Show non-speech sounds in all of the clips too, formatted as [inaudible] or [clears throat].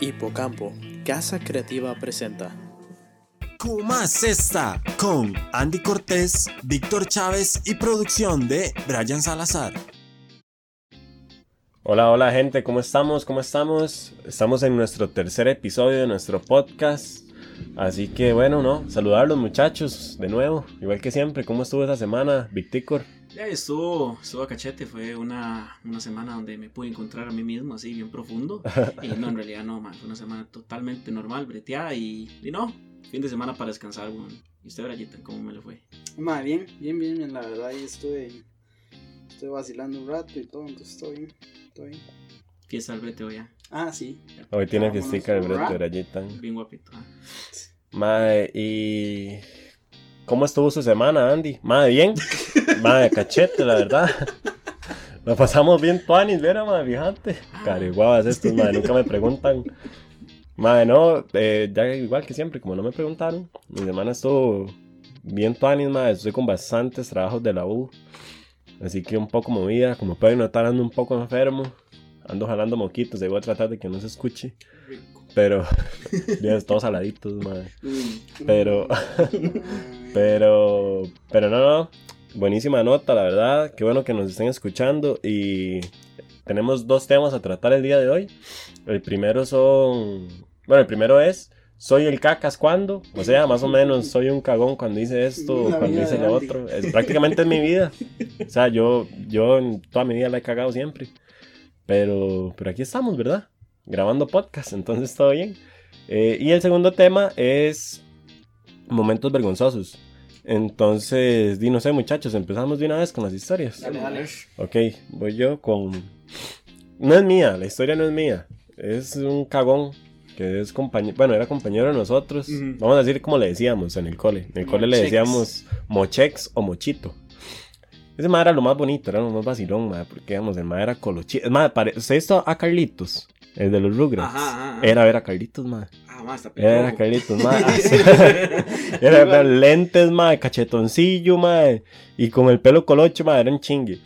Hipocampo, Casa Creativa presenta. Cumas está con Andy Cortés, Víctor Chávez y producción de Brian Salazar. Hola, hola gente, ¿cómo estamos? ¿Cómo estamos? Estamos en nuestro tercer episodio de nuestro podcast. Así que bueno, ¿no? Saludar a los muchachos de nuevo, igual que siempre. ¿Cómo estuvo esa semana, Victicor? Ya estuvo, estuvo a cachete, fue una, una semana donde me pude encontrar a mí mismo así bien profundo. [laughs] y no, en realidad no, man, fue una semana totalmente normal, breteada y, y no, fin de semana para descansar, weón. ¿Y usted, Brayita, cómo me lo fue? Ma, bien, bien, bien, bien, la verdad, ahí estoy, estoy vacilando un rato y todo, entonces todo bien, todo bien. Fiesta brete hoy ya, Ah, sí. Hoy tiene Vámonos, fiestica el brete. Brayita. bien guapito. ah. Madre, ¿y cómo estuvo su semana, Andy? Madre, bien. Madre, cachete, la verdad. Nos pasamos bien tuanis, ¿verdad, madre? Fíjate. Cariguabas estos, madre, nunca me preguntan. Madre, no, eh, ya igual que siempre, como no me preguntaron, mi semana estuvo bien tuanis, madre. Estoy con bastantes trabajos de la U. Así que un poco movida, como pueden notar, ando un poco enfermo. Ando jalando moquitos, a tratar de que no se escuche. Pero, [laughs] bien, todos saladitos, madre. [laughs] Pero, [laughs] pero, pero no, no. Buenísima nota, la verdad. Qué bueno que nos estén escuchando. Y tenemos dos temas a tratar el día de hoy. El primero son. Bueno, el primero es. Soy el cacas cuando. O sea, más o menos soy un cagón cuando hice esto, La cuando hice lo Andy. otro. Es, prácticamente es mi vida. O sea, yo, yo en toda mi vida la he cagado siempre. Pero, pero aquí estamos, ¿verdad? Grabando podcast, entonces todo bien. Eh, y el segundo tema es momentos vergonzosos. Entonces, di, no sé, muchachos, empezamos de una vez con las historias. Dale, dale. Ok, voy yo con... No es mía, la historia no es mía. Es un cagón que es compañero... Bueno, era compañero de nosotros. Vamos a decir como le decíamos en el cole. En el cole le decíamos mochex o mochito. Ese ma era lo más bonito, era lo más vacilón, ma, porque digamos, el ma era colochito. Es más, pare... ¿usted esto a Carlitos? El de los Rugrats. Ajá. Era ver a Carlitos, ma. Ah, más está Era peor. Carlitos, ma. [laughs] [laughs] Era ver lentes, ma, cachetoncillo, ma. Y con el pelo colocho, ma, era un chingue.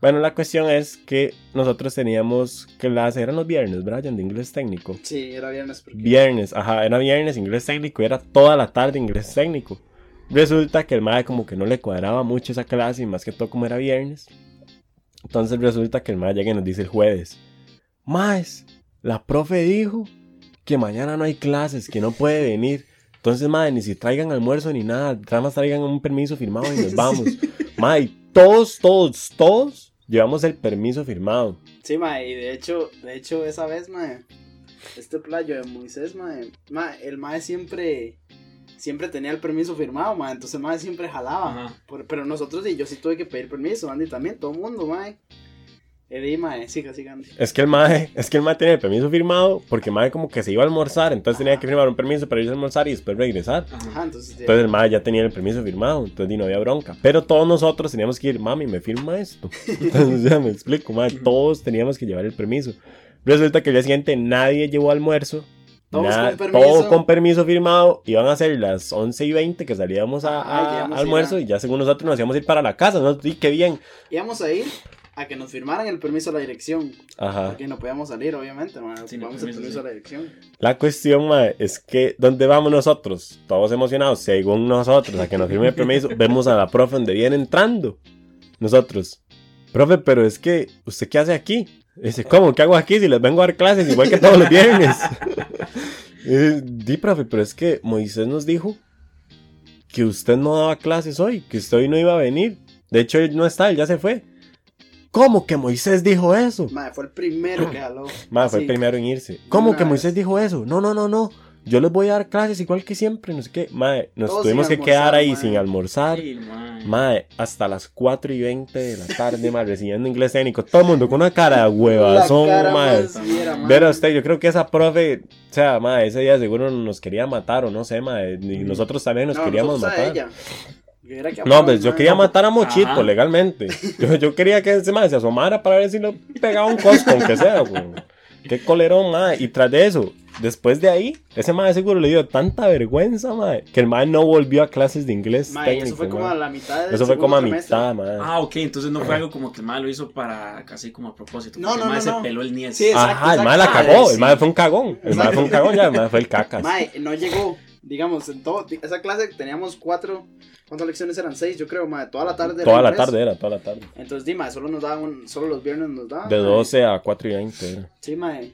Bueno, la cuestión es que nosotros teníamos clase, eran los viernes, Brian, de inglés técnico. Sí, era viernes porque... Viernes, ajá, era viernes inglés técnico y era toda la tarde inglés técnico. Resulta que el madre como que no le cuadraba mucho esa clase y más que todo como era viernes. Entonces resulta que el madre llega y nos dice el jueves, Maes, la profe dijo que mañana no hay clases, que no puede venir. Entonces, madre, ni si traigan almuerzo ni nada, nada más traigan un permiso firmado y nos [laughs] vamos. Madre, y todos, todos, todos llevamos el permiso firmado. Sí, ma, y de hecho, de hecho, esa vez, ma, este playo de Moisés, ma, ma, el ma siempre, siempre tenía el permiso firmado, ma, entonces el ma siempre jalaba. Por- pero nosotros y yo sí tuve que pedir permiso, Andy también, todo el mundo, ma. Eddie, ma, siga. Es que el mae, es que el mae tenía el permiso firmado porque el mae como que se iba a almorzar, entonces tenía que firmar un permiso para irse a almorzar y después regresar. Ajá. Ajá, entonces... ya- Entonces el mae ya tenía el permiso firmado, entonces no había bronca. Pero todos nosotros teníamos que ir, mami, me firma esto. [laughs] Entonces ya me explico, mae, todos teníamos que llevar el permiso. Resulta que el día siguiente nadie llevó almuerzo. Todos nada- con permiso. todo con permiso firmado. Iban a ser las 11 y 20 que salíamos a, Ajá, a- ya íbamos a a ir almuerzo a- y ya según nosotros nos íbamos a ir para la casa. ¿no? Y qué bien. Íbamos a ir a que nos firmaran el permiso a la dirección. Ajá. Porque no podíamos salir, obviamente, ma. Sí, Vamos el permiso, permiso sí. a la dirección. La cuestión, es que ¿dónde vamos nosotros? Todos emocionados, según nosotros, a que nos firme el permiso, [laughs] vemos a la profe donde viene entrando. Nosotros, profe, pero es que, ¿usted qué hace aquí? Dice, ¿cómo? ¿Qué hago aquí si les vengo a dar clases igual que todos los viernes? [laughs] Y dice, Di, profe, pero es que Moisés nos dijo que usted no daba clases hoy, que usted hoy no iba a venir. De hecho, él no está, él ya se fue. ¿Cómo que Moisés dijo eso? Ma, fue el primero que jaló. [clears throat] Ma, fue el primero en irse. ¿Cómo que vez. Moisés dijo eso? No, no, no, no. Yo les voy a dar clases igual que siempre, no sé qué. Mae, nos Todos tuvimos que quedar ahí sin almorzar. Sí, mae. Mae, hasta las 4 y 20 de la tarde, mae, recibiendo inglés técnico. Todo el mundo con una cara de huevazón, cara mae. más fiera, ma. Ver a usted, yo creo que esa profe, o sea, mae, ese día seguro nos quería matar o no sé, mae. Y nosotros también nos No, a matar. Era que No, pues yo quería matar a Mochito Ajá. legalmente. Yo, yo quería que ese mae se asomara para ver si lo pegaba un cosco, aunque sea, güey. Qué colerón, mae. Y tras de eso, después de ahí, ese mae seguro le dio tanta vergüenza, mae, que el mae no volvió a clases de inglés. Eso técnico, fue como mae. a la mitad del Eso fue como a mitad, mae. Ah, ok, entonces no fue algo como que el mae lo hizo para casi como a propósito. No, no, el mae no, se no. peló el niés. Sí, exacto, Ajá, el mae la exacto. cagó, Ah, el mae sí. fue un cagón, el mae fue un cagón, ya, el mae fue el cacas. Mae, no llegó, digamos, en todo, esa clase teníamos cuatro, ¿cuántas lecciones eran? Seis, yo creo, mae, toda la tarde. era Toda la tarde era, toda la tarde. Entonces, di, mae, solo nos daban, solo los viernes nos daban. De. 12 a 4 y 20 era. Sí, mae.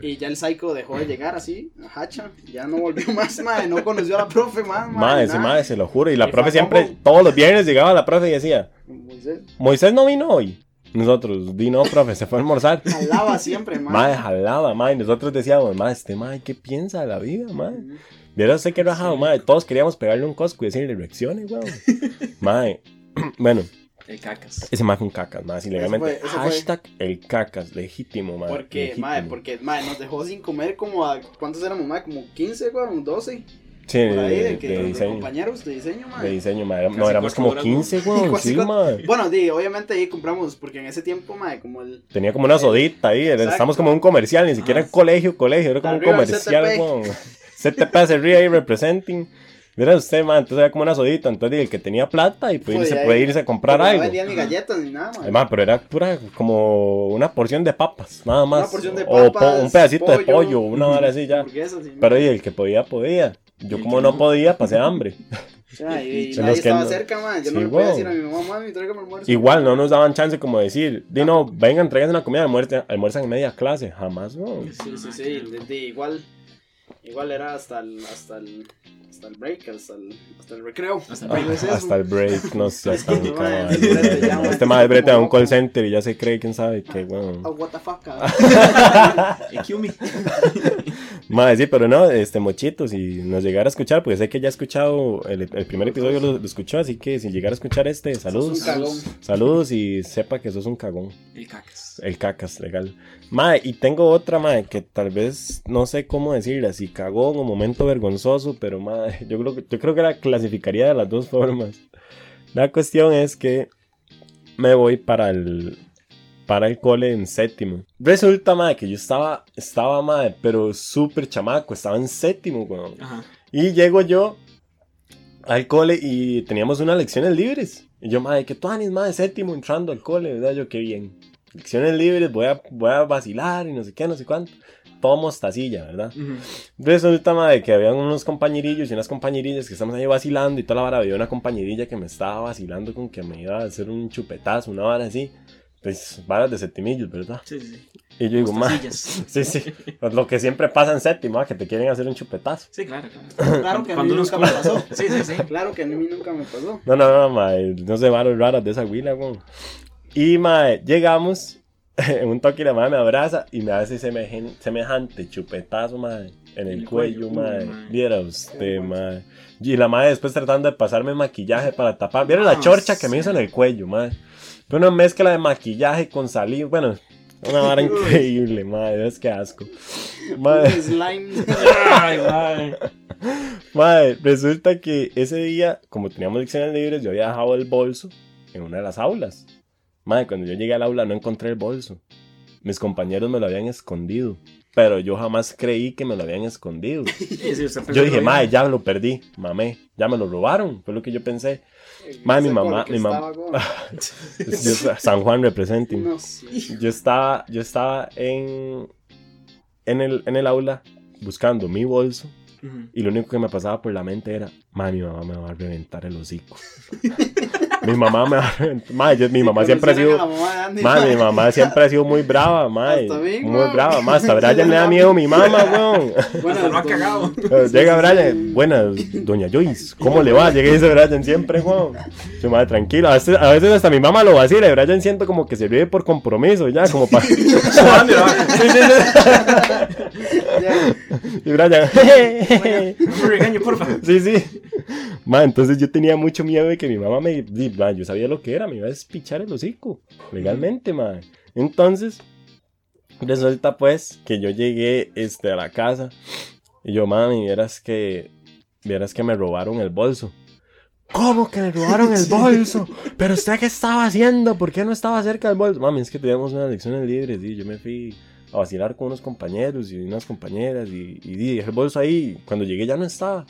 Y ya el psycho dejó de llegar así, a hacha, ya no volvió [laughs] más, mae, no conoció a la profe más, ese nada. mae, se lo juro. Y la Y profe siempre, como- todos los viernes llegaba la profe y decía, Moisés, Moisés no vino hoy. Nosotros, di no, profe, se fue a almorzar. [laughs] jalaba siempre, mae. Mae, jalaba. Y nosotros decíamos, mae, este mae, ¿qué piensa de la vida, mae? Viera usted qué rajado, mae. Todos queríamos pegarle un cosco y decirle reacciones, weón. [laughs] mae, [clears throat] bueno, El cacas. ese mae fue un cacas, mae. Así legalmente. Eso fue- eso fue- Hashtag el cacas, legítimo, mae. Porque, legítimo. mae, porque, mae, nos dejó sin comer como a, ¿cuántos éramos, mae? Como 15, weón, 12, Sí, por ahí, de, de, que, de de diseño. compañeros de diseño, mae. De diseño, mae. No, éramos como horas, ¿no? 15, weón. [laughs] Sí, mae. Bueno, di, obviamente ahí compramos, porque en ese tiempo, mae, como el... Tenía como una sodita ahí, Exacto. estamos como en un comercial, ni siquiera en colegio, colegio, era como un Arriba comercial, weón. [laughs] CTP se ríe ahí representing. Mira usted, man, entonces era como una sodita, entonces el que tenía plata y pues, Podía se puede irse a comprar pero algo. No vendían ni galletas ni nada, mae. Además, pero era pura, como una porción de papas, nada más. Una porción de o po- papas, un pedacito de pollo, pollo, una vara así ya. Sí, Pero y el que podía, podía. Yo como no podía, pasé hambre. [laughs] Sea, y, y [laughs] nadie estaba no- cerca, mae. Yo Sí, no le podía weón. decir a mi mamá, mami, tráigame almuerzo. Igual no nos daban chance como decir, di no, vengan, traigan una comida, almuerzan en media clase. Jamás, no. Sí, sí, sí, de- de- igual, igual era hasta el, hasta el, hasta el break, hasta el, hasta el recreo. Hasta el Ah, break. es eso. Hasta el break, no sé. Que, brete, ya, mae, Este madre está brete a un call center y ya se cree, quién sabe qué, bueno. Oh, what the fuck. [laughs] [laughs] [laughs] Madre, sí, pero no, este, mochito, si nos llegara a escuchar, pues sé que ya ha escuchado, el, el primer episodio lo, lo escuchó, así que si llegara a escuchar este, saludos. un cagón. Saludos y sepa que sos un cagón. El cacas. El cacas, legal. Mae, y tengo otra, mae, que tal vez no sé cómo decirla, si cagón o momento vergonzoso, pero mae, yo creo, yo creo que la clasificaría de las dos formas. La cuestión es que me voy para el, para el cole en séptimo. Resulta, mae, que yo estaba, estaba, mae, pero súper chamaco, estaba en séptimo, weón. Ajá. Y llego yo al cole y teníamos unas lecciones libres. Y yo, madre, que tú anís, madre, séptimo entrando al cole, ¿verdad? Yo, qué bien. Lecciones libres, voy a, voy a vacilar y no sé qué, no sé cuánto. Todo mostacilla, ¿verdad? Ujú. Resulta, madre, que habían unos compañerillos y unas compañerillas que estamos ahí vacilando y toda la vara. Había una compañerilla que me estaba vacilando con que me iba a hacer un chupetazo, una vara así. Pues, varas de septimillos, ¿verdad? Sí, sí. Y yo digo, madre, Mostacillas. [laughs] sí, sí. Pues lo que siempre pasa en séptimo, ah, que te quieren hacer un chupetazo. Sí, claro, claro. [coughs] Claro que a mí nunca me pasó. [laughs] Sí, sí, sí. Claro que a mí nunca me pasó. No, no, no, mae, no sé, varas raras de esa huila, weón. Y, mae, llegamos, [laughs] en un toque la madre me abraza y me hace semejante chupetazo, mae, en el, el cuello, cuello, mae. Viera usted, mae. Y la madre después tratando de pasarme maquillaje para tapar. Viera la Ah, chorcha que me hizo en el cuello, mae. Fue una mezcla de maquillaje con saliva, bueno, una vara increíble, mae, es que asco. Un slime. [laughs] Ay, ay. Madre, resulta que ese día, como teníamos lecciones libres, yo había dejado el bolso en una de las aulas. Madre, cuando yo llegué al aula no encontré el bolso. Mis compañeros me lo habían escondido. Pero yo jamás creí que me lo habían escondido. [laughs] Sí, sí, Yo dije, madre, ya lo perdí, mamé, ya me lo robaron. Fue lo que yo pensé. Madre, mi mamá, mi mamá. como- [laughs] San Juan representing. No, sí. Yo estaba, yo estaba en, en, el, en el aula buscando mi bolso. Y lo único que me pasaba por la mente era, ma, mi mamá me va a reventar el hocico. [laughs] mi mamá me va a reventar. Ma, yo- mi mamá siempre ha sido... Andy, mi mamá siempre ha sido muy brava, ma. Hasta mí, Muy brava, ma. Hasta [laughs] Brian le da miedo a mi mamá, [laughs] weón. Hasta lo ha cagado. [laughs] Llega Brian, buenas, doña Joyce, ¿cómo le va? Llega y dice Brian siempre, weón. Yo, madre, tranquilo. A veces, a veces hasta mi mamá lo vacila y Brian siento como que se ríe por compromiso, ya, como para... Sí, sí, sí. Ya. Y Brian, No me regañe, porfa. Sí, sí. Ma, entonces yo tenía mucho miedo de que mi mamá me... yo sabía lo que era, me iba a despichar el hocico. Legalmente, ma. Entonces, resulta pues que yo llegué este, a la casa y yo, mami, vieras que... Vieras que me robaron el bolso. ¿Cómo que le robaron el [laughs] bolso? ¿Pero usted qué estaba haciendo? ¿Por qué no estaba cerca del bolso? Mami, es que teníamos unas lecciones libres y yo me fui a vacilar con unos compañeros y unas compañeras y, y di, dejé el bolso ahí. Cuando llegué ya no estaba.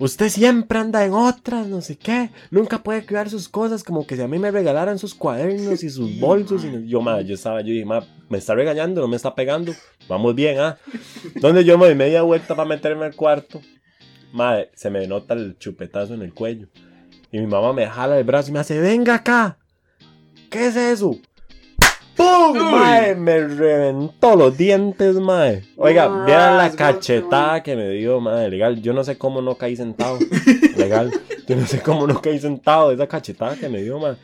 Usted siempre anda en otras, no sé qué. Nunca puede cuidar sus cosas, como que si a mí me regalaran sus cuadernos y sus [laughs] bolsos. Y yo, ma, yo estaba, yo dije, ma, me está regañando, no me está pegando. Vamos bien, ¿ah? Donde yo me doy media vuelta para meterme al cuarto. Madre, se me nota el chupetazo en el cuello. Y mi mamá me jala el brazo y me hace, venga acá. ¿Qué es eso? ¡Pum! Mae, me reventó los dientes, mae. Oiga, Ras, vean la cachetada que me dio, mae. Legal, yo no sé cómo no caí sentado. [laughs] Legal, yo no sé cómo no caí sentado esa cachetada que me dio, mae.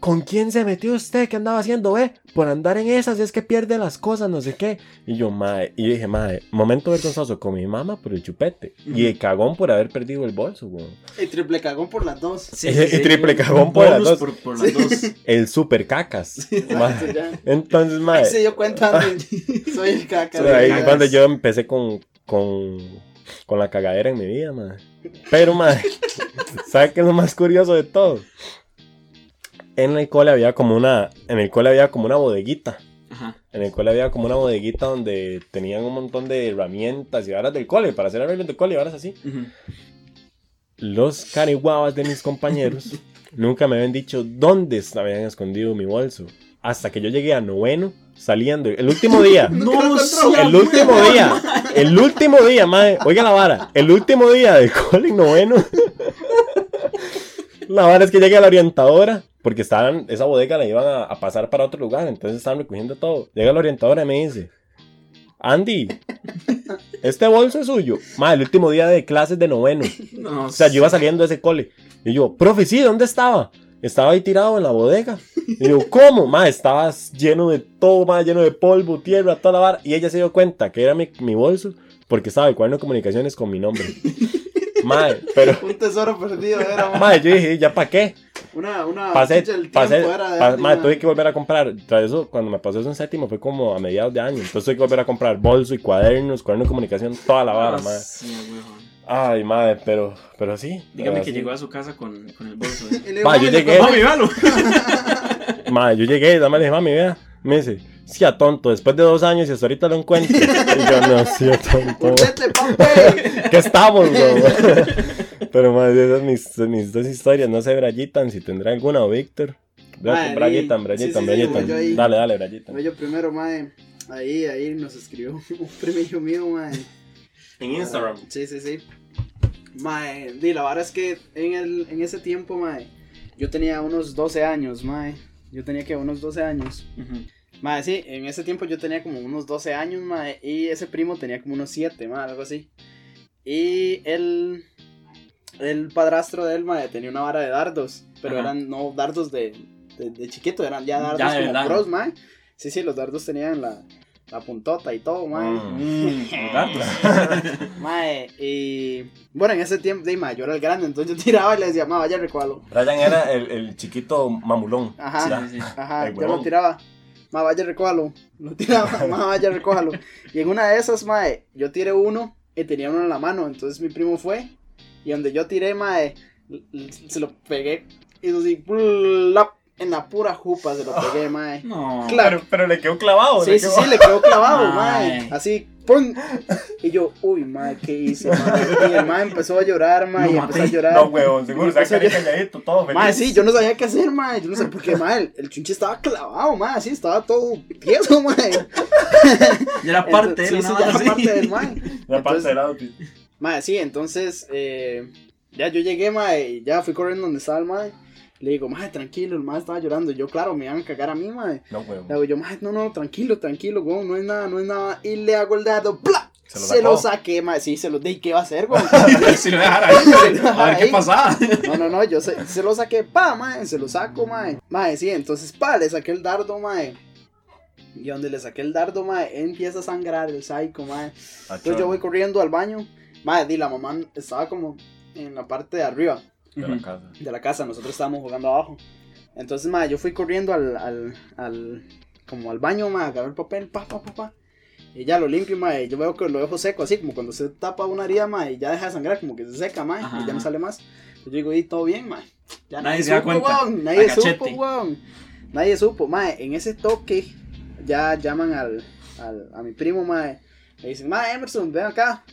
¿Con quién se metió usted? ¿Qué andaba haciendo, eh? Por andar en esas es que pierde las cosas, no sé qué. Y yo, mae, y dije, mae, momento vergonzoso con mi mamá por el chupete. Y el cagón por haber perdido el bolso, weón. Y triple cagón por las dos. Sí, Y- sí, y sí. triple cagón por las dos. Por, por las dos. [laughs] El super cacas. mae. Exacto. Entonces, mae. Ahí se dio cuenta. [laughs] Soy el caca. Sí, ahí Cagas. es cuando yo empecé con, con, con la cagadera en mi vida, madre. Pero, madre, [laughs] ¿sabes qué es lo más curioso de todo? En el cole había como una, en el cole había como una bodeguita. Ajá. En el cole había como una bodeguita donde tenían un montón de herramientas y varas del cole, para hacer arreglos del cole y varas así. Ujú. Los cariguabas de mis compañeros [laughs] nunca me habían dicho dónde habían escondido mi bolso. Hasta que yo llegué a noveno, saliendo. El último día. [laughs] No. El último día, el último día, madre, oiga la vara, el último día del [laughs] cole en noveno. La vara es que llegué a la orientadora, porque estaban, esa bodega la iban a, a pasar para otro lugar, entonces estaban recogiendo todo. Llega la orientadora y me dice, Andy, [laughs] este bolso es suyo. Madre, el último día de clases de noveno. [laughs] No, O sea, yo iba saliendo de ese cole. Y yo, profe, sí, ¿dónde estaba? Estaba ahí tirado en la bodega. Y yo, ¿cómo? Ma, estaba lleno de todo, ma, lleno de polvo, tierra, toda la vara. Y ella se dio cuenta que era mi, mi bolso porque estaba el cuaderno de comunicaciones con mi nombre. [laughs] Madre, pero, Un tesoro perdido era, ma. madre, yo dije, ¿ya para qué? Una, una. Pasé, chucha, el pasé, era madre, ma. tuve que volver a comprar. Tras eso, cuando me pasó eso en séptimo, fue como a mediados de año. Entonces tuve que volver a comprar bolso y cuadernos, cuaderno de comunicación, toda la vara, Ah, madre. sí. Ay, madre, pero, pero sí. Dígame pero que sí. llegó a su casa con, con el bolso. [laughs] Le Ma, yo "Mami, llegué- Mami, véalo. Madre, yo llegué, dame le dije, mami, vea. Me dice, sí, a tonto, después de dos años y hasta ahorita lo encuentro. Y yo, no, sí, a tonto. [laughs] ¿Qué estamos, bro? Pero, madre, esas mis, mis dos historias. No sé, Brayitan, si tendrá alguna o Víctor. Madre, Brayitan, Brayitan, sí, sí, Brayitan. Dale, dale, Brayitan. No, yo primero, mae. Ahí, ahí nos escribió [laughs] un premio mío, mae. En Instagram. Sí, sí, sí. Mae, di, la verdad es que en, el, en ese tiempo, mae, yo tenía unos 12 años, mae. Yo tenía que unos 12 años. Ujú. Mae, sí, en ese tiempo yo tenía como unos 12 años, mae, y ese primo tenía como unos 7, mae, algo así. Y el, el padrastro de él, mae, tenía una vara de dardos, pero Ajá. eran no dardos de, de, de chiquito, eran ya dardos Ya de como verdad. pros, mae. Sí, sí, los dardos tenían la, la puntota y todo, mae. Mm. Mm. [laughs] [laughs] Mae, y bueno, en ese tiempo, de, mae, yo era el grande, entonces yo tiraba y le decía, mae, vaya, recualo. Brian era el, el chiquito mamulón. Ajá. Sí, sí. Ajá, El yo lo tiraba. Ma, vaya, recójalo. Lo tiraba, [laughs] ma, vaya, recójalo. Y en una de esas, mae, yo tiré uno y tenía uno en la mano. Entonces mi primo fue. Y donde yo tiré, mae, se lo pegué. Y eso sí, en la pura jupa se lo pegué, [gasps] mae. No. Claro. Pero, pero le quedó clavado. Sí, le sí, quedó- sí, le quedó clavado, [laughs] mae. Así, ¡pum! Y yo, uy, mae, ¿qué hice, mae? Y el mae empezó a llorar, mae, Lo y empezó a llorar. No, huevón, seguro. Y O sea, empezó a que llorar. calladito, todo feliz. Mae, sí, yo no sabía qué hacer, mae. Yo no sé por qué, mae. El, chunche estaba clavado, mae. Sí, estaba todo tieso, mae. Ya era parte de sí, ya era así. parte del mae. [laughs] La parte del outfit. mae, sí, entonces, eh, ya yo llegué, mae, y ya fui corriendo donde estaba el mae. Le digo, mae, tranquilo, el mae estaba llorando. Yo, claro, me iban a cagar a mí, mae. No, Le huevón. hago yo, mae, no, no, tranquilo, tranquilo, weón, no es nada, no es nada. Y le hago el dado, ¡pla! Se Se lo lo, sacó. saqué, mae. Sí, se lo di. ¿Qué va a hacer, weón? Si [laughs] lo dejara ahí, [laughs] a ver qué pasaba. No, no, no, yo se, se lo saqué, pa, mae, se lo saco, mae. Mae, sí, entonces, pa, le saqué el dardo, mae. Y donde le saqué el dardo, mae, empieza a sangrar el psycho, mae. Entonces yo voy corriendo al baño. Mae, di, la mamá estaba como en la parte de arriba De la casa. de la casa, nosotros estábamos jugando abajo. Entonces, mae, yo fui corriendo al, al, al, como al baño, mae, agarré el papel, pa, pa, pa, pa. Y ya lo limpio, mae, yo veo que lo dejo seco, así como cuando se tapa una herida, mae, y ya deja de sangrar, como que se seca, mae, Ajá, y ya no sale más. Yo digo, y todo bien, mae. Ya Nadie se da cuenta. weón, nadie A supo, weón. Nadie supo, mae, en ese toque ya llaman al, al- a mi primo, mae. Le dicen, mae, Emerson, ven acá.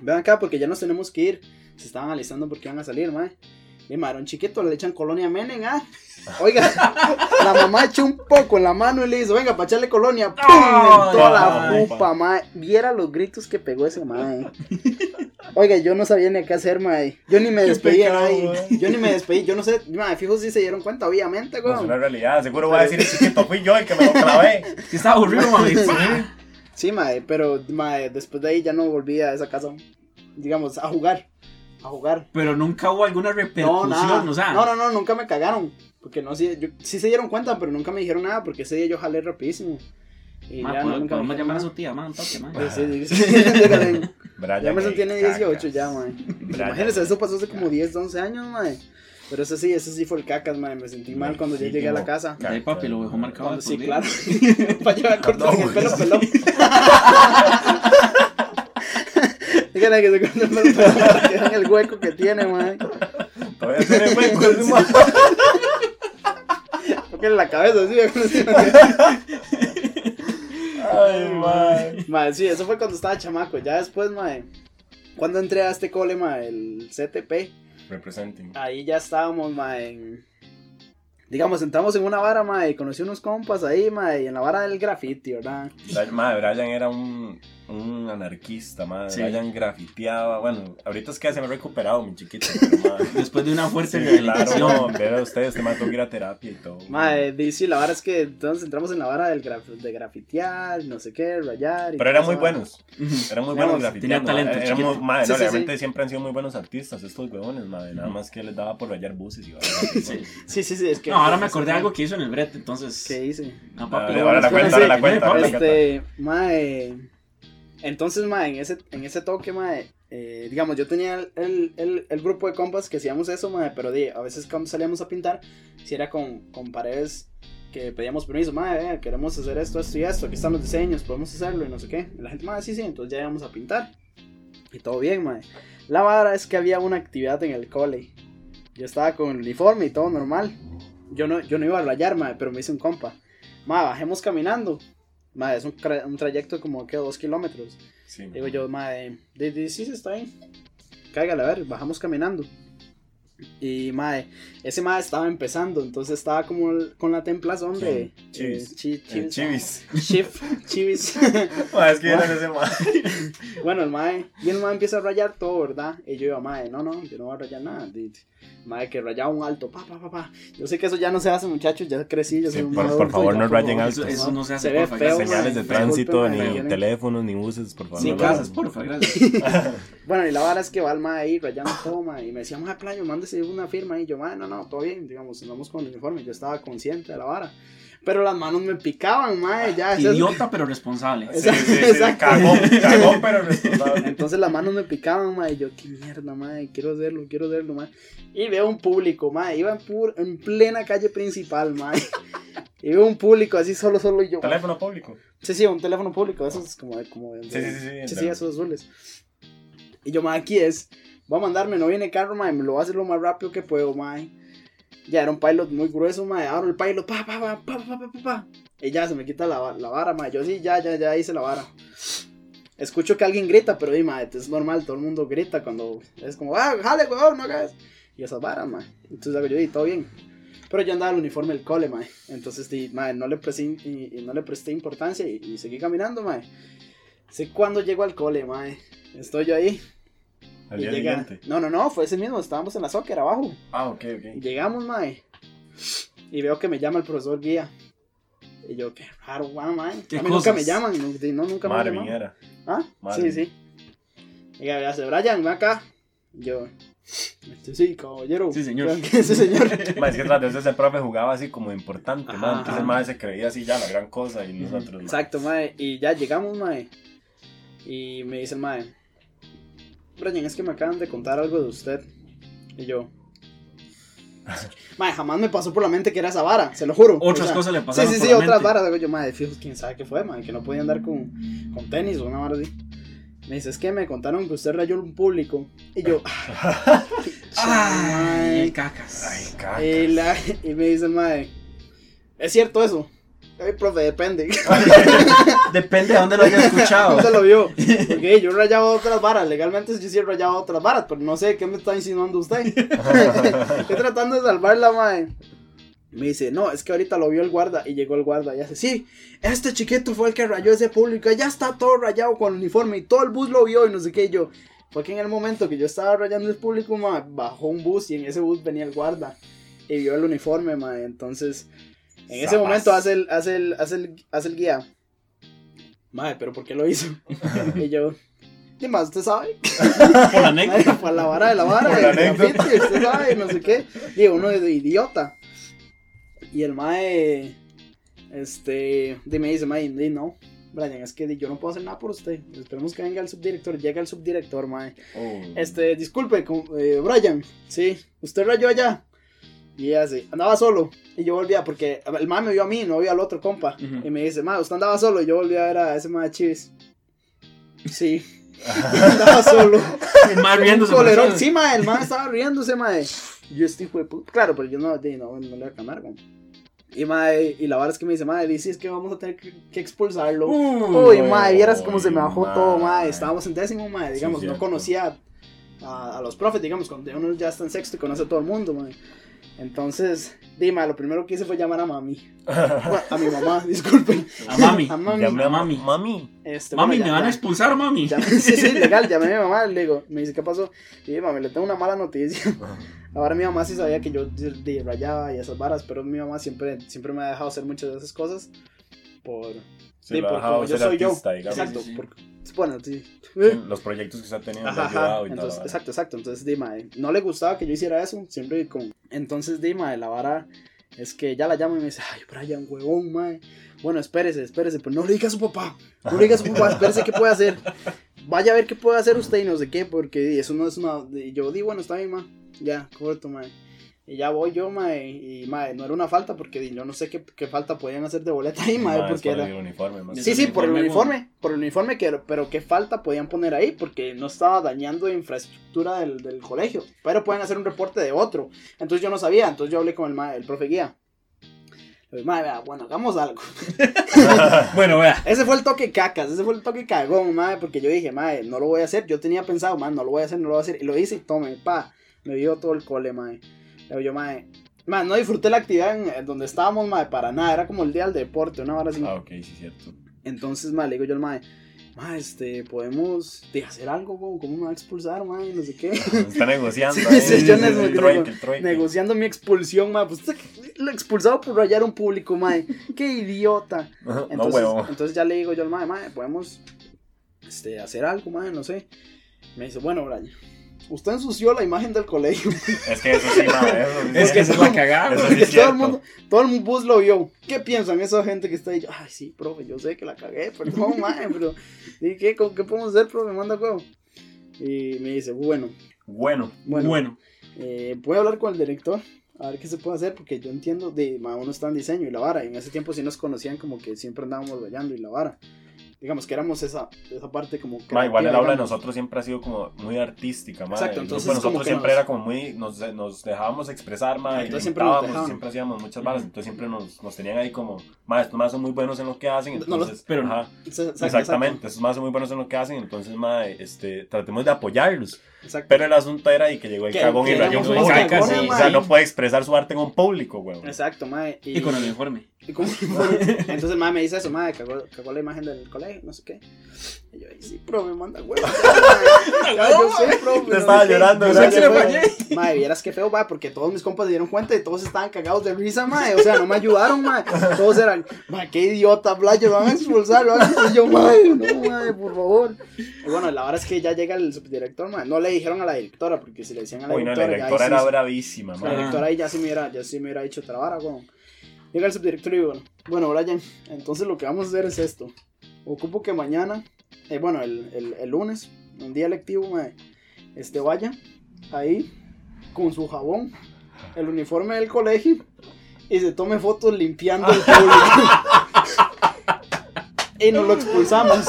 Ven acá porque ya nos tenemos que ir. Se estaban alistando porque iban a salir, mae. Y mae, era un chiquito, le echan colonia Menem, ah. [laughs] Oiga, [laughs] la mamá echó un poco en la mano y le hizo, venga, para echarle colonia. ¡Pum! en toda la pupa, mae. Viera los gritos que pegó ese mae. Oiga, yo no sabía ni qué hacer, mae. Yo ni me despedí nadie. mae. Yo ni me despedí, yo no sé, mae, fijo si se dieron cuenta, obviamente, No es güey. una realidad. Seguro voy a decir, el chiquito fui yo el que me lo clavé. [laughs] Que estaba aburrido, mami. Sí, mae, pero mae, después de ahí ya no volví a esa casa, digamos, a jugar. A jugar. Pero nunca hubo alguna No, repercusión, nada. o sea. no, no, no, nunca me cagaron. Porque no, sí, yo- sí se dieron cuenta, pero nunca me dijeron nada, porque ese día yo jalé rapidísimo. Y Ma, ya no, nunca me podemos llamar a su tía, ma, un toque, ma. Sí, sí, [laughs] sí, [laughs] sí, Ya Emerson ey, tiene 18 cacas. ya. Brian. Imagínense, eso pasó hace como 10, 11 años, mae. Pero eso sí, eso sí fue el cacas, mae. Me sentí mal cuando ya llegué a la casa. Ca- Ahí papi lo dejó marcado. Cuando, sí, claro. [laughs] Para llevar corto en el pelo No, pelón. Dígale que se corte el el hueco que tiene, mae. Todavía tiene hueco ese man. Porque en la cabeza, sí. Ay, man. Mae, sí, eso fue cuando estaba chamaco. Ya después, mae. Cuando entré a este cole, mae, el CTP, Representing. ahí ya estábamos, mae, en... Digamos, entramos en una vara, mae, y conocí unos compas ahí, mae, y en la vara del graffiti, ¿verdad? Madre, Brian era un, un anarquista, madre. Sí. Grafiteaba. Bueno, ahorita es que se me ha recuperado, mi chiquito. [laughs] Pero, madre. Después de una fuerte Sí, rehabilitación. claro, no, veo ustedes, te mató que ir a terapia y todo. Mae, di- sí, la vara es que entonces entramos en la vara del graf de grafitear, no sé qué, rayar. y Pero eran muy buenos, eran muy buenos grafiteando. tenía talento, eh, chiquito. madre, Sí, no, sí, realmente sí. siempre han sido muy buenos artistas estos huevones, madre. Nada más que les daba por rayar buses y [laughs] Sí. madre. Sí, sí, sí, es que. No, ahora me acordé de algo que hizo en el brete, entonces. ¿Qué hice? No, Ah, papi. ahora la Sí, cuenta, sí, ahora la cuenta. ahora la cuenta. Este, mae. Entonces, mae, en ese, en ese toque, mae, eh, digamos, yo tenía el, el, el, el grupo de compas que hacíamos eso, mae, pero di, a veces cuando salíamos a pintar, si era con, con paredes que pedíamos permiso, mae, eh, queremos hacer esto, esto y esto, aquí están los diseños, podemos hacerlo y no sé qué. Y la gente, mae, sí, sí, entonces ya íbamos a pintar. Y todo bien, mae. La vara es que había una actividad en el cole. Yo estaba con el uniforme y todo normal. Yo no, yo no iba a rayar, mae, pero me hice un compa. Ma, bajemos caminando. Ma, es un, un trayecto como que dos kilómetros. Sí, Digo yo, ma, de, de, sí, está bien. Cáigale, a ver, bajamos caminando. Y, ma, ese ma estaba empezando, entonces estaba como el- con la templazón de... ¿Quién? Chivis. eh, chi- chivis. chivis. [laughs] Chif, chivis. Madre, es que era ese man. [laughs] bueno, el mae, y el mae empieza a rayar todo, ¿verdad? Y yo iba, mae, no, no, yo no voy a rayar nada. Mae, que rayaba un alto, pa, pa, pa, pa. Yo sé que eso ya no se hace, muchachos, ya crecí, yo soy Sí, un por- por favor, no por rayen alto. Eso, eso no se hace, Se ve porfa, feo. Señales de tránsito, mae, ni teléfonos, ni buses, por favor. No Gracias, hagan. porfa, gracias. Bueno, y la vara es que va el mae ahí rayando todo, mae, y me decía, mae, playo, una firma, y yo, mae, no, no, todo bien, digamos, andamos con el uniforme, yo estaba consciente de la vara, pero las manos me picaban, mae, ya, eso- Idiota, pero responsable. [laughs] Sí, sí, sí, Exacto. Cagón, cagón, pero [laughs] responsable. Entonces las manos me picaban, mae, yo, qué mierda, mae, quiero hacerlo, quiero hacerlo, mae, y veo un público, mae, iba en, pu- en plena calle principal, mae, [laughs] y veo un público así solo, solo, y yo, Teléfono público. Sí, sí, un teléfono público, esos es como como de- Sí, sí, sí, sí, sí, esos azules. Y yo, mae, aquí es, voy a mandarme, no viene carro, mae, me lo voy a hacer lo más rápido que puedo, mae. Ya era un pilot muy grueso, mae, abro el pilot, pa, pa, pa, pa, pa, pa, pa, Y ya se me quita la, la vara, mae. Yo sí, ya, ya, ya hice la vara. Escucho que alguien grita, pero di, mae, es normal, todo el mundo grita cuando es como, ah, jale, weón, no hagas. Y esas varas, mae. Entonces hago yo, di, todo bien. Pero yo andaba el uniforme del cole, mae. Entonces, di, mae, no le presté, no le presté importancia y, y seguí caminando, mae. Sé cuándo llego al cole, mae. Estoy yo ahí, al día llega- siguiente. No, no, no, fue ese mismo. Estábamos en la soccer abajo. Ah, ok, ok. llegamos, mae. Y veo que me llama el profesor guía. Y yo, qué raro, guau, mae. ¿Qué A mí nunca cosas? me llaman. No, nunca me Madre llaman. mía. ¿Ah? Madre Sí, sí. Y me hace, Brian, ven acá. Y yo, este, sí, caballero. Sí, señor. [laughs] sí, señor. [laughs] Es que tras de eso ese profe jugaba así como importante, Ajá, ma, Entonces madre se creía así ya la gran cosa y nosotros. Exacto, mae. Y ya llegamos, mae. Y me dice el mae. Brian, es que me acaban de contar algo de usted. Y yo. [laughs] Mae, jamás me pasó por la mente que era esa vara, se lo juro. Otras O sea, cosas le Sí, pasaron sí, por sí, la otras mente. varas. Digo yo, mae, fijo, quién sabe qué fue, mae, que no podía andar con, con tenis o una vara así. Me dice, es que me contaron que usted rayó un público. Y yo, [laughs] Ay, Ay, el cacas. Ay, caca. y, la- y me dice mae, ¿es cierto eso? Ay, profe, depende. [laughs] Depende de dónde lo haya escuchado. ¿Dónde lo vio? Porque yo rayaba otras varas. Legalmente yo sí rayaba otras varas, pero no sé qué me está insinuando usted. [laughs] Estoy tratando de salvarla, mae. Me dice, no, es que ahorita lo vio el guarda y llegó el guarda y hace, sí, este chiquito fue el que rayó ese público, ya está todo rayado con el uniforme y todo el bus lo vio y no sé qué y yo. Fue que en el momento que yo estaba rayando el público, mae, bajó un bus y en ese bus venía el guarda y vio el uniforme, mae. Entonces, en ese momento hace el, hace el, hace el, hace el guía. Mae, pero ¿por qué lo hizo? [laughs] y yo, ¿qué más? ¿Usted sabe? [laughs] Por la anécdota. Para la vara de la vara, Por la anécdota. graffiti, usted sabe, no sé qué. Y uno de idiota. Y el mae, este, de me dice, mae, no, Brian, es que yo no puedo hacer nada por usted. Esperemos que venga el subdirector. Llega el subdirector, mae. Oh. Este, disculpe, eh, Brian, sí, usted rayó allá. Y ella así, andaba solo. Y yo volvía, porque el mae me vio a mí, no vio al otro compa. Y me dice, mae, usted andaba solo. Y yo volví a ver a ese mae de Chivis. Sí, [laughs] andaba solo. El mae riéndose. Colerón. Sí, mae, el mae estaba riéndose, mae. Yo hijo de puta. Claro, pero yo no, no, no le voy a cambiar, güey. Y mae, y la verdad es que me dice, mae, dice es que vamos a tener que, que expulsarlo. Uy, mae, vieras cómo se me bajó todo, mae. Estábamos en décimo, mae, digamos, Sí, no conocía a, a los profes, digamos, cuando uno ya está en sexto y conoce a todo el mundo, mae. Entonces, di, mae, lo primero que hice fue llamar a mami. [laughs] Bueno, a mi mamá, disculpen. A mami. A mami. Llamé a mami. Mami. Este, Mami, bueno, me ya- van a expulsar, mami. Llamé- [laughs] sí, sí, legal, llamé a mi mamá, le digo, me dice, ¿qué pasó? Y dije, mami, le tengo una mala noticia. [laughs] Ahora mi mamá sí sabía que yo rayaba y esas varas, pero mi mamá siempre, siempre me ha dejado hacer muchas de esas cosas por... Se sí, por yo yo. digamos. Exacto, Sí, sí, sí. por- bueno, sí. Sí, Los proyectos que se ha tenido Ajá, han ajá. y Entonces, todo. exacto, exacto. Entonces, Dima, eh, no le gustaba que yo hiciera eso, siempre con... Entonces, Dima, la vara es que ya la llamo y me dice, ay, Brian, huevón, mae. Bueno, espérese, espérese, pero no le diga a su papá. No le diga a su papá, espérese qué puede hacer. Vaya a ver qué puede hacer usted y no sé qué, porque eso no es una... Y yo di, bueno, está bien, ma. Ya, corto, mae. Y ya voy yo, mae, y mae, no era una falta, porque yo no sé qué, qué falta podían hacer de boleta ahí, mae, porque por era... el uniforme, más Sí, sí, por el uniforme, por el uniforme, que, pero qué falta podían poner ahí, porque no estaba dañando infraestructura del, del colegio, pero pueden hacer un reporte de otro. Entonces yo no sabía, entonces yo hablé con el, ma- el profe guía. Le dije, "Mae, vea, bueno, hagamos algo. [laughs] [laughs] Bueno, vea. Ese fue el toque cacas, ese fue el toque cagón, madre, porque yo dije, madre, no lo voy a hacer. Yo tenía pensado, madre, no lo voy a hacer, no lo voy a hacer. Y lo hice y tome, pa, me vio todo el cole, madre. Le digo yo, madre, madre, no disfruté la actividad en, donde estábamos, madre, para nada. Era como el día del deporte, una hora así. Ah, ok, sí, cierto. Entonces, madre, le digo yo al madre, madre, este, podemos de hacer algo, güey, ¿cómo me va a expulsar, madre? No sé qué. [laughs] Está negociando. Sí, ahí, sí, yo el trueque, el trueque. Negociando mi expulsión, madre. Pues lo expulsado por rayar un público, madre. [laughs] Qué idiota. [laughs] No, Entonces, huevo. entonces ya le digo yo al mae, mae, podemos este, hacer algo, mae, no sé. Me dice, bueno, Brian, usted ensució la imagen del colegio. Es que eso sí, ma, eso sí. [laughs] Es que es la cagada, sí es Porque todo el mundo, todo el bus lo vio. ¿Qué piensan esa gente que está ahí? Ay, sí, profe, yo sé que la cagué, perdón, [laughs] mae, pero ¿y qué, ¿Cómo- ¿qué podemos hacer, profe? Manda huevo. Y me dice, bueno, Bueno, bueno, Bueno. eh, voy a hablar con el director. A ver qué se puede hacer, porque yo entiendo de ma, uno está en diseño y la vara. Y en ese tiempo sí nos conocían como que siempre andábamos rayando y la vara. Digamos que éramos esa, esa parte como. ma, igual el aula de nosotros siempre ha sido como muy artística, ma. Exacto, El entonces grupo nosotros siempre nos- era como muy, nos, nos dejábamos expresar, ma, y Entonces siempre nos siempre hacíamos muchas balas, entonces siempre nos, nos tenían ahí como, ma, estos más son muy buenos en lo que hacen, No, los- entonces, pero- ajá, Exacto, exactamente, estos más son muy buenos en lo que hacen, entonces, ma, este, tratemos de apoyarlos, Exacto. pero el asunto era y que llegó el Que- cagón que y rayó un o ma, sea, y- no puede expresar su arte en un público, weón. Exacto, mae. Y, Y con el uniforme. [laughs] entonces mae me dice eso, mae, cagó, cagó la imagen del colegio, no sé qué. Y yo, "Ay, sí, profe, manda huevo. [laughs] [laughs] Ya, yo sé, profe. Te estaba sé qué". llorando, Yo sé que le vieras qué feo, mae, porque todos mis compas se dieron cuenta y todos estaban cagados de risa, mae. O sea, no me ayudaron, mae. Todos eran, mae, qué idiota, Blayo, lo van a expulsar, lo van a expulsar. Y yo, mae, no, mae, por favor. Y bueno, la verdad es que ya llega el subdirector, mae. No le dijeron a la directora, porque si le decían a la Uy, no, la directora, ya ahí directora sí era bravísima, la ma. directora ahí ya sí me hubiera, ya sí me hubiera dicho otra vara, weón. Llega el subdirector y digo, bueno, bueno, Brian, entonces lo que vamos a hacer es esto. Ocupo que mañana, eh, bueno, el, el, el lunes, un día lectivo, mae, este vaya ahí con su jabón, el uniforme del colegio y se tome fotos limpiando el público. [laughs] y nos lo expulsamos.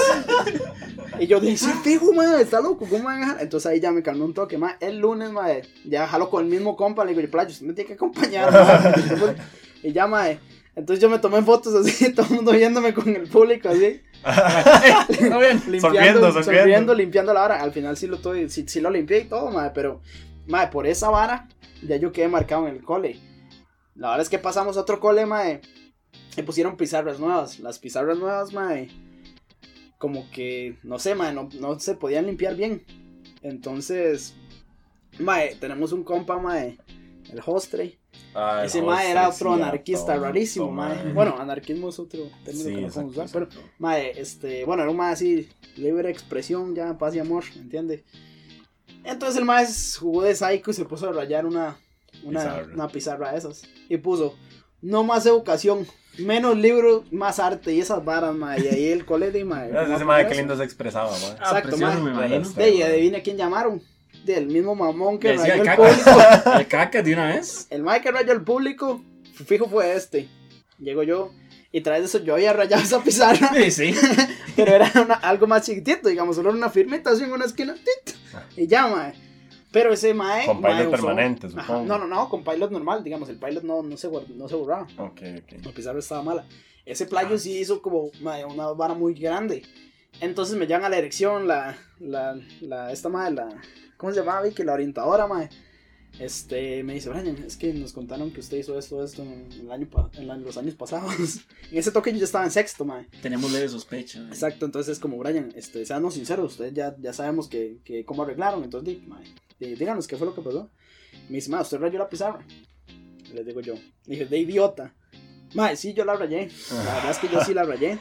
Y yo dije, sí, fijo, madre, está loco, ¿cómo van a dejar? Entonces ahí ya me calmé un toque, más el lunes, madre, ya jalo con el mismo compa, le digo, yo, playo, usted me tiene que acompañar, mae". [laughs] y ya, madre, Entonces yo me tomé fotos así, [laughs] todo el mundo viéndome con el público así. [laughs] Está bien. limpiando, Sorbiendo, sorbiendo, sorbiendo. limpiando la vara. Al final sí lo, tuve- sí, sí lo limpié y todo, madre, pero, madre, por esa vara ya yo quedé marcado en el cole. La verdad es que pasamos a otro cole, madre, y pusieron pizarras nuevas. Las pizarras nuevas, madre, como que, no sé, madre, no, no se podían limpiar bien. Entonces, madre, tenemos un compa, madre, el hostre. Ay, Ese no, mae era otro sí, anarquista tonto, rarísimo, mae. mae. Bueno, anarquismo es otro término Sí, que no podemos usar, pero mae, este, bueno, era un mae así, libre expresión, ya, paz y amor, ¿me entiende? Entonces el mae jugó de psycho y se puso a rayar una, una, Pizarra. una pizarra de esas. Y puso, no más educación, menos libros, más arte y esas varas, mae. Y ahí el colegio, mae. Gracias, ¿cómo Ese que poner lindo se expresaba, mae. Ah, Exacto, precioso, mae. me imagino. De ahí, adivina quién llamaron. Del mismo mamón que rayó el el público. [laughs] El caca de una vez. El mae que rayó el público, fijo fue este. Llego yo. Y tras de eso yo había rayado esa pizarra. Sí, sí. [laughs] Pero era una- algo más chiquitito, digamos, solo era una firmita así en una esquina. tit, Y ya, mae. Pero ese mae. Con mae, pilot usó- permanente, Ajá, supongo. No, no, no, con pilot normal, digamos, el pilot no, no, se, no se borraba. Ok, ok. La pizarra estaba mala. Ese playo sí hizo como mae, una vara muy grande. Entonces me llaman a la dirección, la, la, la, esta madre, la, ¿cómo se llamaba? Vicky? La orientadora, mae. Este, me dice, Brian, es que nos contaron que usted hizo esto, esto en, el año, en los años pasados. [laughs] en ese toque yo ya estaba en sexto, mae. Tenemos leve sospecha. ¿eh? Exacto, entonces es como, Brian, este, seamos sinceros, ustedes ya, ya sabemos que, que cómo arreglaron, entonces, di- díganos qué fue lo que pasó. Me dice, mae, usted rayó la pizarra. Les digo yo, dije, de idiota. Mae, sí, yo la rayé. La verdad es que yo sí la rayé.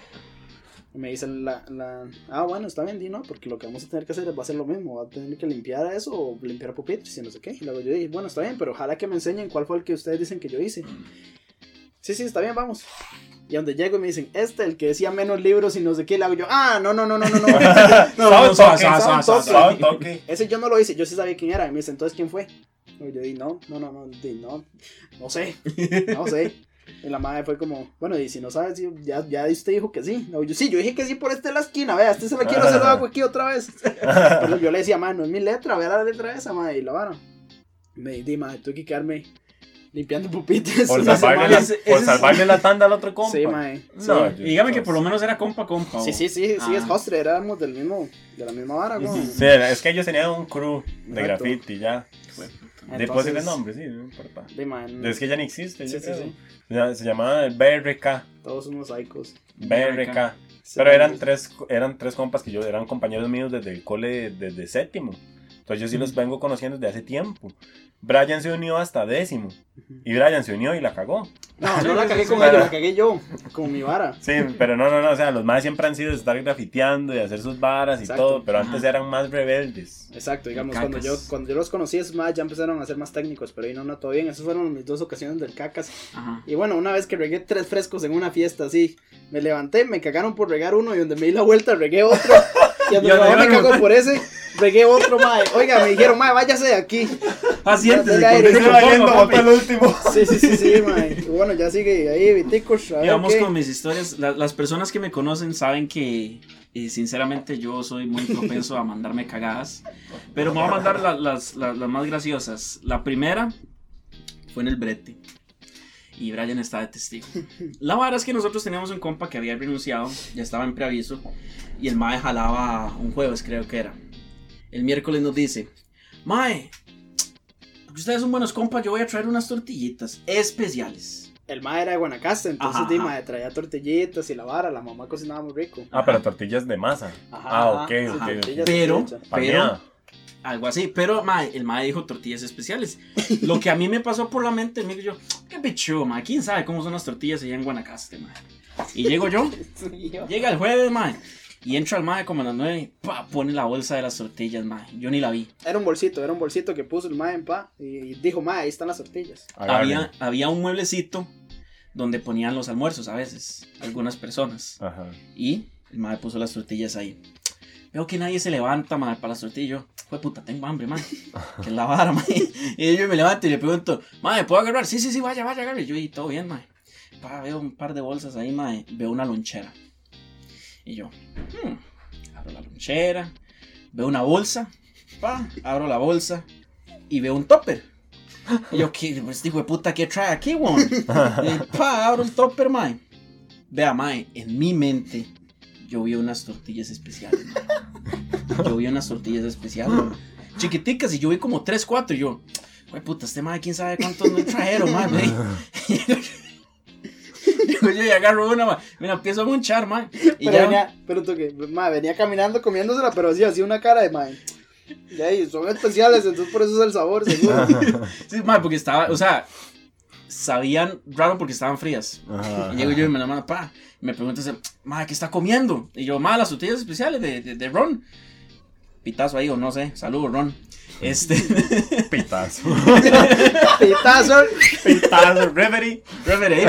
Y me dice la, la, ah, bueno, está bien, di no, porque lo que vamos a tener que hacer es va a ser lo mismo, va a tener que limpiar eso o limpiar pupitres y no sé qué. Y luego yo dije, bueno, está bien, pero ojalá que me enseñen cuál fue el que ustedes dicen que yo hice. Sí, sí, está bien, vamos. Y donde llego y me dicen, este, el que decía menos libros y no sé qué, le hago yo, ah, no, no, no, no, no, no. No, toque, toque. Ese yo no lo hice, yo sí sabía quién era. Y me dice, entonces, ¿quién fue? Y yo dije, no, no, no, no, no, no sé, no sé. Y la madre fue como, bueno, y si no sabes, sí, ya, ya usted dijo que sí. No, yo sí, yo dije que sí por esta es la esquina, vea, este se la quiero hacer, lo hago aquí otra vez. [laughs] Pero yo le decía, madre, no es mi letra, vea la letra esa, madre, y la vara. Y me di, madre, tuve que quedarme limpiando pupitres. Por [laughs] salvarle, la, por salvarle la tanda al otro compa. Sí, madre. No, dígame que por lo menos era compa, compa. Sí, sí, sí, sí, Ah. es hostre, éramos del mismo, de la misma vara, güey. Sí, es que ellos tenían un crew de Exacto. graffiti ya. Fue puta. Después Entonces- el nombre, sí, no importa. De man, Es que ya ni existe, Sí, yo sí, sí. Ya, Se llamaba el BRK. todos unos psicos. BRK. Pero eran tres, eran tres compas que yo eran compañeros míos desde el cole, desde séptimo. Entonces yo sí los vengo conociendo desde hace tiempo. Brian se unió hasta décimo. Y Brian se unió y la cagó. No, no la [laughs] cagué con ellos, la cagué yo, con mi vara. Sí, pero no, no, no. O sea, los más siempre han sido de estar grafiteando y hacer sus varas y Exacto. todo. Pero antes eran más rebeldes. Exacto, digamos, cuando yo, cuando yo los conocí, esos más ya empezaron a ser más técnicos, pero ahí no, no, todo bien. Esas fueron mis dos ocasiones del cacas. Ajá. Y bueno, una vez que regué tres frescos en una fiesta así, me levanté, me cagaron por regar uno y donde me di la vuelta regué otro. [laughs] Y mi mamá yo me me cagó por ese, regué otro, mae. Oiga, me dijeron, mae, váyase de aquí. Pacientes, Dale aire. con Ese ese valiendo, compa, botó el último. Sí, sí, sí, sí, mae. Bueno, ya sigue ahí, Viticos. A Y vamos qué. con mis historias. La- las personas que me conocen saben que, sinceramente, yo soy muy propenso a mandarme cagadas. Pero me voy a mandar la- las, las- las más graciosas. La primera fue en el brete. Y Brian está de testigo. [laughs] La verdad es que nosotros teníamos un compa que había renunciado, ya estaba en preaviso. Y el Mae jalaba un jueves, creo que era. El miércoles nos dice: Mae, porque ustedes son buenos compas, yo voy a traer unas tortillitas especiales. El mae era de Guanacaste, entonces Ajá, ajá. mae, traía tortillitas y la vara, la mamá cocinaba muy rico. Ah, pero tortillas de masa. Ajá, ah, ok, ok. Pero-. Paneada. Algo así, pero mae, el mae dijo tortillas especiales. Lo que a mí me pasó por la mente, me dijo yo, qué bicho, mae, quién sabe cómo son las tortillas allá en Guanacaste, mae. Y llego [laughs] yo, llega el jueves, mae, y entra el mae como a las nueve, pa, pone la bolsa de las tortillas, mae. Yo ni la vi. Era un bolsito, era un bolsito que puso el mae en pa y dijo, mae, ahí están las tortillas. Había, había un mueblecito donde ponían los almuerzos a veces, algunas personas. Ajá. Y el mae puso las tortillas ahí. Veo que nadie se levanta, mae, para las tortillas. Yo, Fue puta, tengo hambre, mae. Que es la vara. [laughs] Y yo me levanto y le pregunto, mae, ¿puedo agarrar? Sí, sí, sí, vaya, vaya, agarre. Yo, y todo bien, mae. Pa, veo un par de bolsas ahí, mae. Veo una lonchera. Y yo, hmm, abro la lonchera. Veo una bolsa. Pa, abro la bolsa. Y veo un topper. Y yo, ¿qué? Este hijo de puta, ¿qué trae aquí, weón? [laughs] Y pa, abro el topper, mae. Vea, mae, en mi mente, yo vi unas tortillas especiales. [laughs] Yo vi unas tortillas especiales, chiquiticas, y yo vi como 3, 4, y yo, güey, puta, este mae, quién sabe cuántos me trajeron. [laughs] Digo [laughs] yo y agarro una, mae, me la empiezo a monchar, mae. Y Pero ya, venía, pero tú que, mae, venía caminando comiéndosela, pero así, así una cara de mae. Y ahí, son especiales, entonces por eso es el sabor, seguro. sí, mae, porque estaba, o sea, sabían raro porque estaban frías. Ajá. Y llego yo y me la mando, pa. Y me pregunta, madre, ¿qué está comiendo? Y yo, ma, las tortillas especiales de, de, de Ron. Pitazo ahí, o no sé. Saludos, Ron. Este. [laughs] Pitazo. [laughs] Pitazo. Pitazo. Reverie.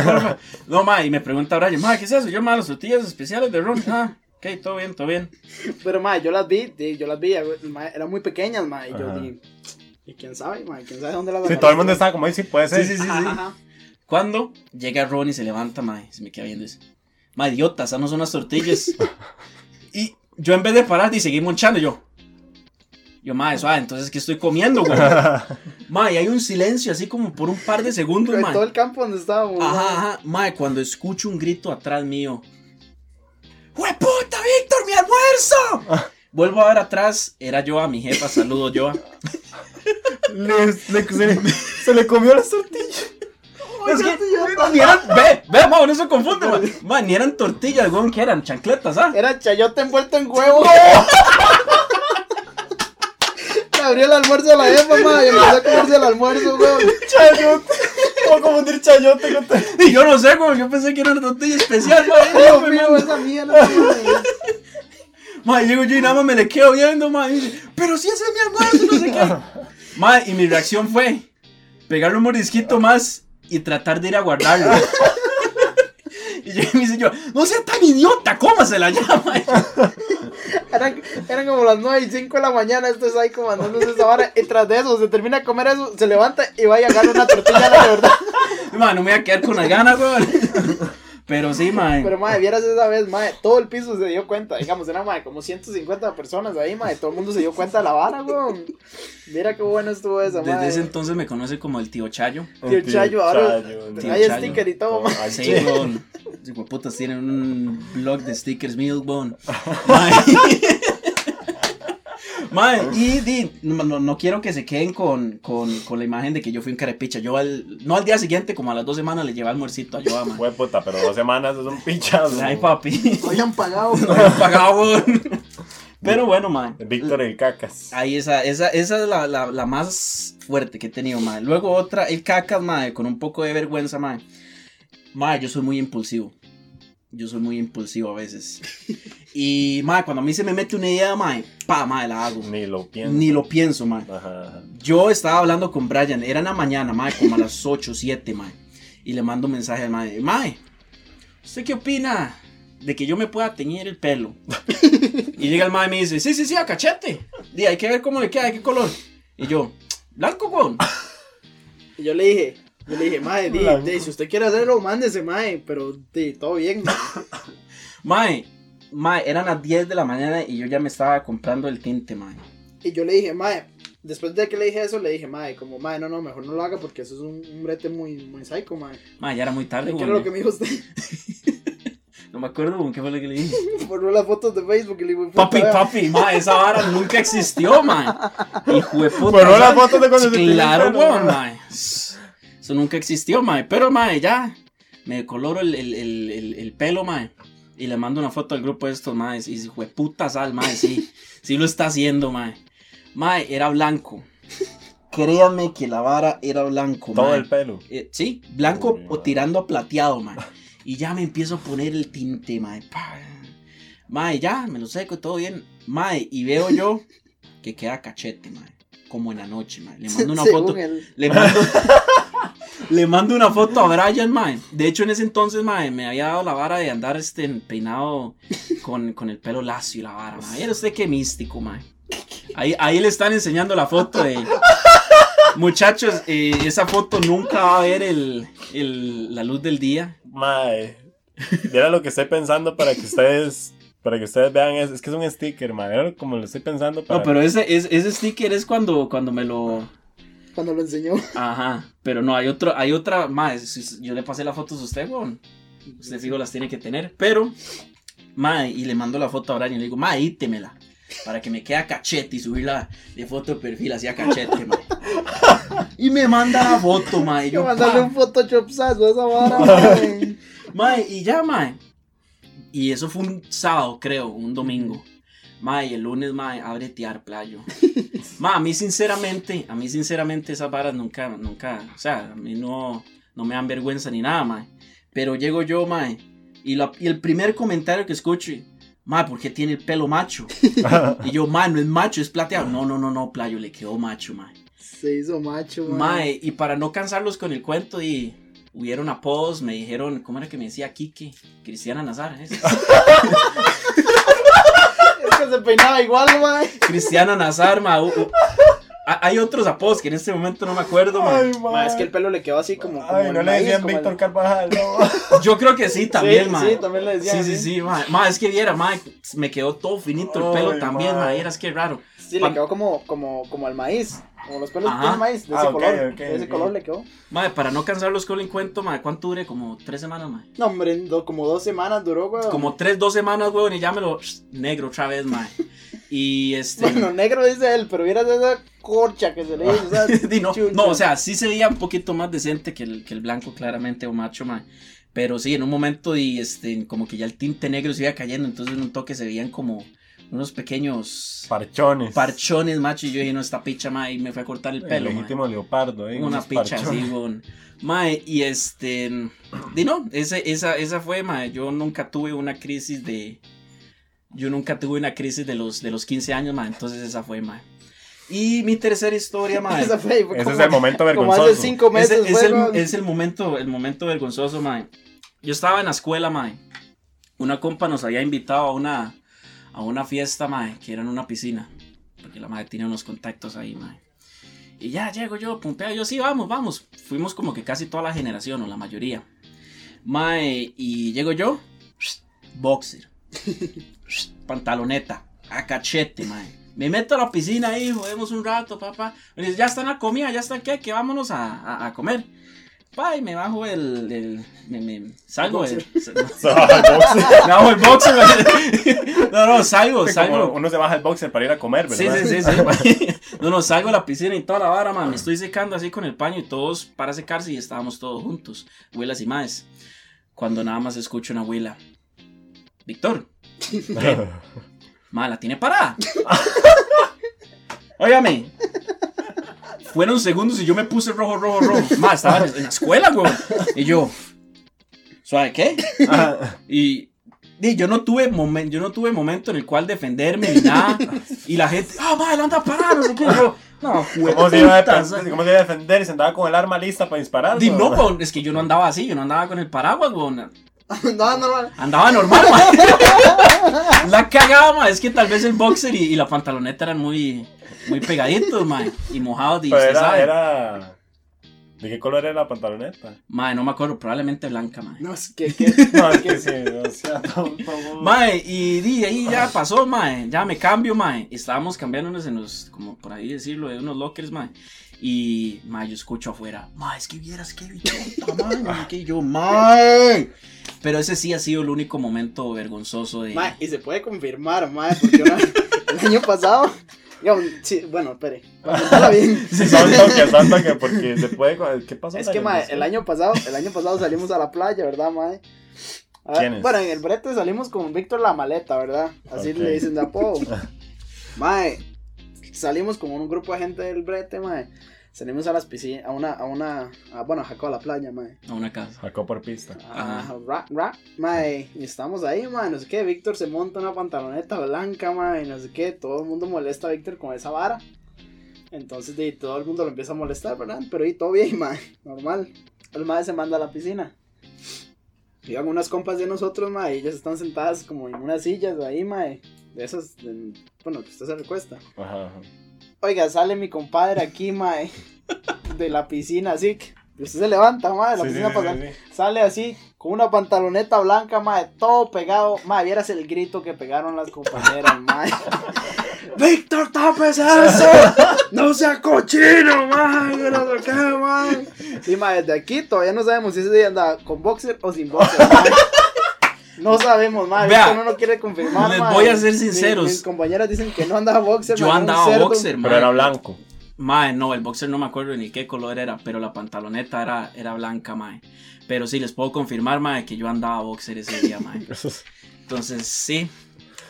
Porfa. No, ma, y me pregunta Brian, ma, ¿qué es eso? Yo, ma, las tortillas especiales de Ron. Ah, ok, todo bien, todo bien. Pero mae, yo las vi, yo las vi, mae, eran muy pequeñas, mae. Y yo dije, ¿y quién sabe, mae? ¿Quién sabe dónde las Sí, agarraste? todo el mundo estaba como ahí, sí, puede ser. Sí, sí, sí, Ajá, sí. ajá. Cuando llega Ron y se levanta, ma, y se me queda viendo eso. Ma, idiota, esas no son las tortillas. [laughs] y yo en vez de parar y seguir monchando, yo. Yo, ma, suave, entonces, ¿qué estoy comiendo, güey? [laughs] ma, y hay un silencio así como por un par de segundos, En ma. todo el campo donde estábamos. mae. Ajá, ajá. Ma, cuando escucho un grito atrás mío. ¡Hue puta, Víctor, mi almuerzo! [laughs] Vuelvo a ver atrás, era yo a mi jefa, saludo yo. Le- le- se, le, se le comió las tortillas. [laughs] Es que ni eran, ve, ve, ma, no se confunde, ma. Ma, ni eran tortillas, weón, que eran chancletas, ¿ah? Era chayote envuelto en huevo. Le [laughs] abrió el almuerzo a la jefa, mae, y empezó a comerse el almuerzo, weón. Chayote. ¿Cómo confundir chayote con Y yo no sé, weón, yo pensé que era una tortilla especial, ma. Dios mío, esa mierda. [laughs] Ma, llego yo y nada más me le quedo viendo, ma. Y dice, pero si ese es mi almuerzo, no sé qué. Y mi reacción fue pegarle un mordisquito más y tratar de ir a guardarlo. [laughs] Y yo, me dice yo, no sea tan idiota, cómasela ya, ma. [laughs] Eran, eran como las 9 y 5 de la mañana, esto es ahí comandándose esa vara. Y tras de eso, se termina de comer eso, se levanta y va y agarra una tortilla, de verdad. [laughs] Ma, no me voy a quedar con las ganas, weón. Pero sí, ma. Pero, madre, vieras esa vez, madre, todo el piso se dio cuenta. Digamos, eran, madre, como 150 personas ahí, madre. Todo el mundo se dio cuenta de la vara, weón. Mira qué bueno estuvo esa, Desde ese entonces me conoce como el tío Chayo. Tío Chayo, ahora Chayo, Tío hay Chayo. sticker y todo, madre. Ay, Sí, weón. Sí, putas tienen un blog de stickers weón. [laughs] Mae. Mae, y di, no, no- no quiero que se queden con, con, con la imagen de que yo fui un carepicha. Yo al, no al día siguiente, como a las dos semanas le llevé almuercito a Joa, mae. Fue puta, pero dos semanas es un pichazo. Ay, papi. Habían pagado. No han pagado. Pero bueno, mae. Víctor el cacas. Ahí esa, esa, esa es la, la, la más fuerte que he tenido, mae. Luego otra, el cacas, mae, con un poco de vergüenza, mae. Mae, yo soy muy impulsivo. Yo soy muy impulsivo a veces. Y, mae, cuando a mí se me mete una idea, mae, pa, mae, la hago. Ni lo pienso. Ni lo pienso, mae. Ajá. Yo estaba hablando con Brian, era en la mañana, mae, como a las [laughs] 8, 7, mae. Y le mando un mensaje al mae, mae, ¿usted qué opina de que yo me pueda teñir el pelo? y llega el mae y me dice, sí, sí, sí, a cachete. Y hay que ver cómo le queda, de qué color. Y yo, blanco, weón. Y yo le dije, yo le dije, madre, [laughs] di, si usted quiere hacerlo, mándese, madre. Pero, di, todo bien, mae. [laughs] Mae, mae, eran las 10 de la mañana y yo ya me estaba comprando el tinte, mae. Y yo le dije, mae, después de que le dije eso, le dije, mae, como, mae, no, no, mejor no lo haga porque eso es un, un brete muy, muy psycho, mae. Mae, ya era muy tarde, ¿Qué weón. era lo que me dijo usted? [laughs] No me acuerdo, weón, qué fue lo que le dije. Borró las fotos de Facebook y le digo, puta, Papi, papi, mae, esa vara nunca existió, mae. Hijo de puta. Borró las fotos de cuando se Claro, weón, mae. Eso nunca existió, mae. Pero, mae, ya. Me coloro el, el, el, el, el pelo, mae. Y le mando una foto al grupo de estos, mae. Y hijo de puta sal, mae, sí. [laughs] Sí lo está haciendo, mae. Mae, era blanco. Créanme que la vara era blanco, Todo mae. el pelo. Eh, sí, blanco Uy, o mae. tirando a plateado, mae. [laughs] Y ya me empiezo a poner el tinte, mae. Mae, ya, me lo seco y todo bien. Mae, y veo yo [laughs] que queda cachete, mae. Como en la noche, mae. Le mando una Según foto. él. Le mando, le mando una foto a Brian, mae. De hecho, en ese entonces, mae, me había dado la vara de andar este peinado con, con el pelo lacio y la vara, mae. Era usted qué místico, mae. Ahí, ahí le están enseñando la foto de. Muchachos, eh, esa foto nunca va a ver el, el- la luz del día. Mae. Mira lo que estoy pensando para que ustedes. Para que ustedes vean, es, es que es un sticker. Mira como lo estoy pensando para. No, pero ese, ese, ese sticker es cuando, cuando me lo. Cuando lo enseñó. Ajá, pero no, hay otro, hay otra, más, yo le pasé las fotos a usted, weón. Usted fijo las tiene que tener, pero, mae, y le mando la foto a Brian y le digo, mae, ítemela, para que me quede a cachete y subirla de foto de perfil así a cachete, mae. Y me manda la foto, mae, y Yo mandarle un photoshopsazo a esa vara, mae. [laughs] mae, y ya, mae. Y eso fue un sábado, creo, un domingo. Mae, el lunes, mae, a bretear, playo. [laughs] Ma, a mí sinceramente, a mí sinceramente esas varas nunca, nunca, o sea, a mí no, no me dan vergüenza ni nada, mae. Pero llego yo, mae, y, la- y el primer comentario que escucho, mae, ¿por qué tiene el pelo macho? [laughs] Y yo, mae, no es macho, es plateado. No, no, no, no, playo, le quedó macho, mae. Se hizo macho, mae. Mae, y para no cansarlos con el cuento y hubieron apodos, me dijeron, ¿cómo era que me decía Kike? Cristiana Nazar, ¿es? [laughs] Es se peinaba igual, mae. Cristiana Nazar, mae. u- u- a- Hay otros apodos que en este momento no me acuerdo. Mae, es que el pelo le quedó así como. como Ay, no le maíz, decían como el- Víctor Carvajal, no. [laughs] Yo creo que sí, también, sí, mae. Sí, también le decían. Sí, sí, sí, mae. Mae, es que viera, mae, me quedó todo finito el pelo Ay, también, mae. mae, eras que raro. Sí, le quedó como, como, como el maíz. Como los pelos Ajá. del maíz. De Ah, ese ok, color. de ese color le quedó. Mae, para no cansarlos con el cuento, mae, ¿cuánto duré? Como tres semanas, mae. No, hombre, do- como dos semanas duró, weón. Como tres, dos semanas, weón, y ya me lo negro otra vez, mae. [laughs] Y este. Bueno, negro dice él, pero vieras esa corcha que se le hizo. [laughs] no, no, o sea, sí se veía un poquito más decente que el, que el blanco, claramente, o macho, mae. Pero sí, en un momento, y este, como que ya el tinte negro se iba cayendo, entonces en un toque se veían como unos pequeños Parchones. parchones, macho, y yo dije, no, esta picha, mae, y me fue a cortar el El pelo, mae. legítimo leopardo, ¿eh? Una picha así, weón. Mae, y este. Di no, ese, esa, esa fue, mae. Yo nunca tuve una crisis de. Yo nunca tuve una crisis de los, de los 15 años, mae. Entonces esa fue, mae. Y mi tercera historia, mae. [laughs] Esa fue, Ese como- es el momento Como vergonzoso. hace cinco Ese- meses, es, el, es el momento, el momento vergonzoso, mae. Yo estaba en la escuela, mae. Una compa nos había invitado a una, a una fiesta, mae, que era en una piscina. Porque la madre tiene unos contactos ahí, mae. Y ya llego yo, pumpea, yo sí, vamos, vamos. Fuimos como que casi toda la generación, o la mayoría. Mae, y llego yo, [sniffs] boxer, [sniffs] [sniffs] pantaloneta, a cachete, mae. Me meto a la piscina ahí, jodemos un rato, papá. Ya está la comida, ya está qué, que vámonos a comer. Pa, y me bajo el, el me, me- salgo el, [laughs] me bajo el boxer. [laughs] no, no, salgo, salgo. uno se baja el boxer para ir a comer, Sí, ¿verdad? sí, sí, sí. [laughs] No, no, salgo a la piscina y toda la vara, man. Me estoy secando así con el paño y todos para secarse y estábamos todos juntos, abuelas y más. Cuando nada más escucho una abuela. Víctor, ma, la tiene parada. Óigame. Fueron segundos y yo me puse rojo, rojo, rojo. Ma, estaba en la escuela, güey. Y yo, ¿suave qué? Y, y yo no tuve momento, yo no tuve momento en el cual defenderme ni nada. Y la gente, ah, va, él anda parado, no sé qué. Yo, no, ¿Cómo se, iba a defender, ¿Cómo se iba a defender? Y se andaba con el arma lista para disparar. Di, no, weón, es que yo no andaba así, yo no andaba con el paraguas, weón. No, normal. Andaba normal, man. La cagaba, man. Es que tal vez el boxer y, y la pantaloneta eran muy, muy pegaditos, man. Y mojados, y Pero era, sabe. era... ¿De qué color era la pantaloneta? Man, no me acuerdo, probablemente blanca, man. No, es que, que [laughs] No, es que sí, o sea, güey. Mae, y di, ahí ya pasó, mae, ya me cambio, mae. Estábamos cambiándonos en los, como por ahí decirlo, de unos lockers, mae. Y, mae, yo escucho afuera, mae, es que vieras qué bichota, mae, no sé qué", y yo, mae. Pero ese sí ha sido el único momento vergonzoso de... Mae, y se puede confirmar, mae, porque una- el año pasado, digamos, sí, bueno, espere, para bien. [laughs] Porque se puede... ¿Qué pasó? Es que, mae, el año pasado, el año pasado salimos a la playa, ¿verdad, mae? A ver, ¿Quiénes? Bueno, en el brete salimos con Víctor la maleta, ¿verdad? Así le dicen de apodo. [laughs] mae, salimos con un grupo de gente del brete, mae. Salimos a las piscinas, a una, a una, a, bueno, a Jaco a la playa, mae. A una casa. Sacó por pista. Ah, rap, rap, mae, y estamos ahí, mae, no sé qué, Víctor se monta una pantaloneta blanca, mae, no sé qué, todo el mundo molesta a Víctor con esa vara. Entonces, di, todo el mundo lo empieza a molestar, ¿verdad? Pero y todo bien, [laughs] mae, normal. El mae se manda a la piscina. Llegan unas compas de nosotros, mae, y ellas están sentadas como en unas sillas ahí, mae, de esas, de- bueno, que usted se recuesta. Ajá, ajá. Oiga, sale mi compadre aquí, mae, de la piscina, así que usted se levanta, mae, de la Sí, sí, piscina sí, para sí, sí. sale así con una pantaloneta blanca, mae, todo pegado. Mae, vieras el grito que pegaron las compañeras, [laughs] mae. ¡Víctor, tapes eso! ¡No sea cochino, mae! que no qué, mae! Y, mae, desde aquí todavía no sabemos si ese día anda con boxer o sin boxer, [laughs] mae. No sabemos, mae. Vea, no lo quiere confirmar, les voy a ser Mis- sinceros. Mis, compañeras dicen que no andaba boxer, Yo andaba cerdo. boxer, Pero era blanco. Mae, no, el boxer no me acuerdo ni qué color era, pero la pantaloneta era, era blanca, mae. Pero sí, les puedo confirmar, mae, que yo andaba boxer ese día, mae. [laughs] Entonces, sí.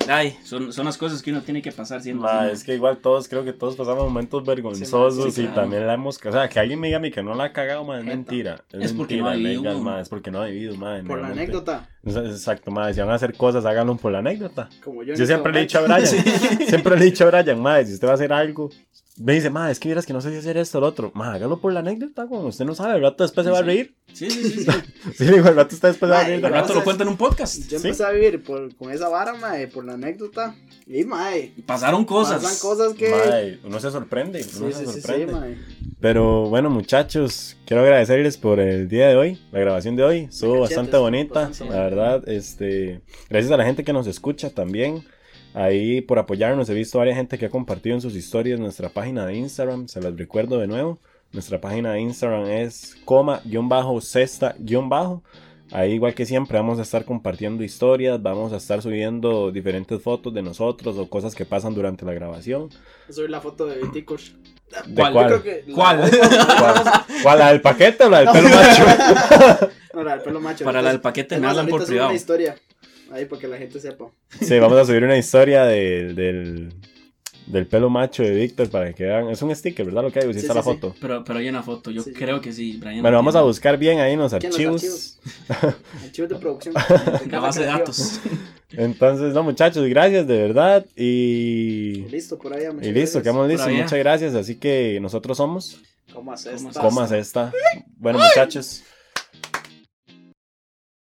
Ay, son, son las cosas que uno tiene que pasar siendo Ma, es que igual todos, creo que todos pasamos momentos vergonzosos sí, y claro. también la hemos... O sea, que alguien me diga a mí que no la ha cagado, ma, es mentira. Es, Es porque mentira, no ha vivido, legal, ma, es porque no ha vivido, ma. Por la anécdota, Exacto, ma, si van a hacer cosas, háganlo por la anécdota. como yo. siempre le he dicho a. Brian, [laughs] siempre le he dicho a Brian, ma, si usted va a hacer algo, me dice, ma, es que vieras que no sé si hacer esto o lo otro. Ma, hágalo por la anécdota, güey, usted no sabe, el rato después se va a reír. Sí, sí, sí. sí. [laughs] Sí, digo, el rato usted después a Al ¿verdad? rato lo cuento en un podcast. Yo Sí. empecé a vivir por, con esa vara, mae, por la anécdota. Y, mae, Pasaron cosas. pasan cosas que... Mae, uno se sorprende, uno sí, se sí, sí, sorprende. mae. Pero bueno, muchachos, quiero agradecerles por el día de hoy, la grabación de hoy. Estuvo bastante bonita, bastante la verdad. Este, gracias a la gente que nos escucha también. Ahí por apoyarnos, he visto varias gente que ha compartido en sus historias nuestra página de Instagram. Se las recuerdo de nuevo. Nuestra página de Instagram es coma-cesta-bajo. Ahí igual que siempre vamos a estar compartiendo historias, vamos a estar subiendo diferentes fotos de nosotros o cosas que pasan durante la grabación. Soy la foto de Viticos. ¿De ¿Cuál? cuál? Yo creo que la- ¿Cuál? [laughs] ¿Cuál? ¿Cuál? ¿La del paquete o la del No. pelo macho? [laughs] No, la del pelo macho. Para la del paquete me hablan por privado. una historia. Ahí para que la gente sepa. Sí, vamos a subir una historia de- del, del pelo macho de Víctor para que vean. Es un sticker, ¿verdad? Lo que hay, si Sí, está sí, la sí. foto. Pero, pero hay una foto, yo Sí, sí. creo que sí, Brian. Bueno, vamos a buscar bien ahí en los archivos. [laughs] Archivos de producción. [laughs] La base de datos. [laughs] Entonces, no, muchachos, gracias de verdad. Y, Listo, por ahí. y listo, quedamos listos. allá. Muchas gracias. Así que nosotros somos ¿Cómo haces ¿Cómo esta? haces? Comas esta. Bueno, muchachos,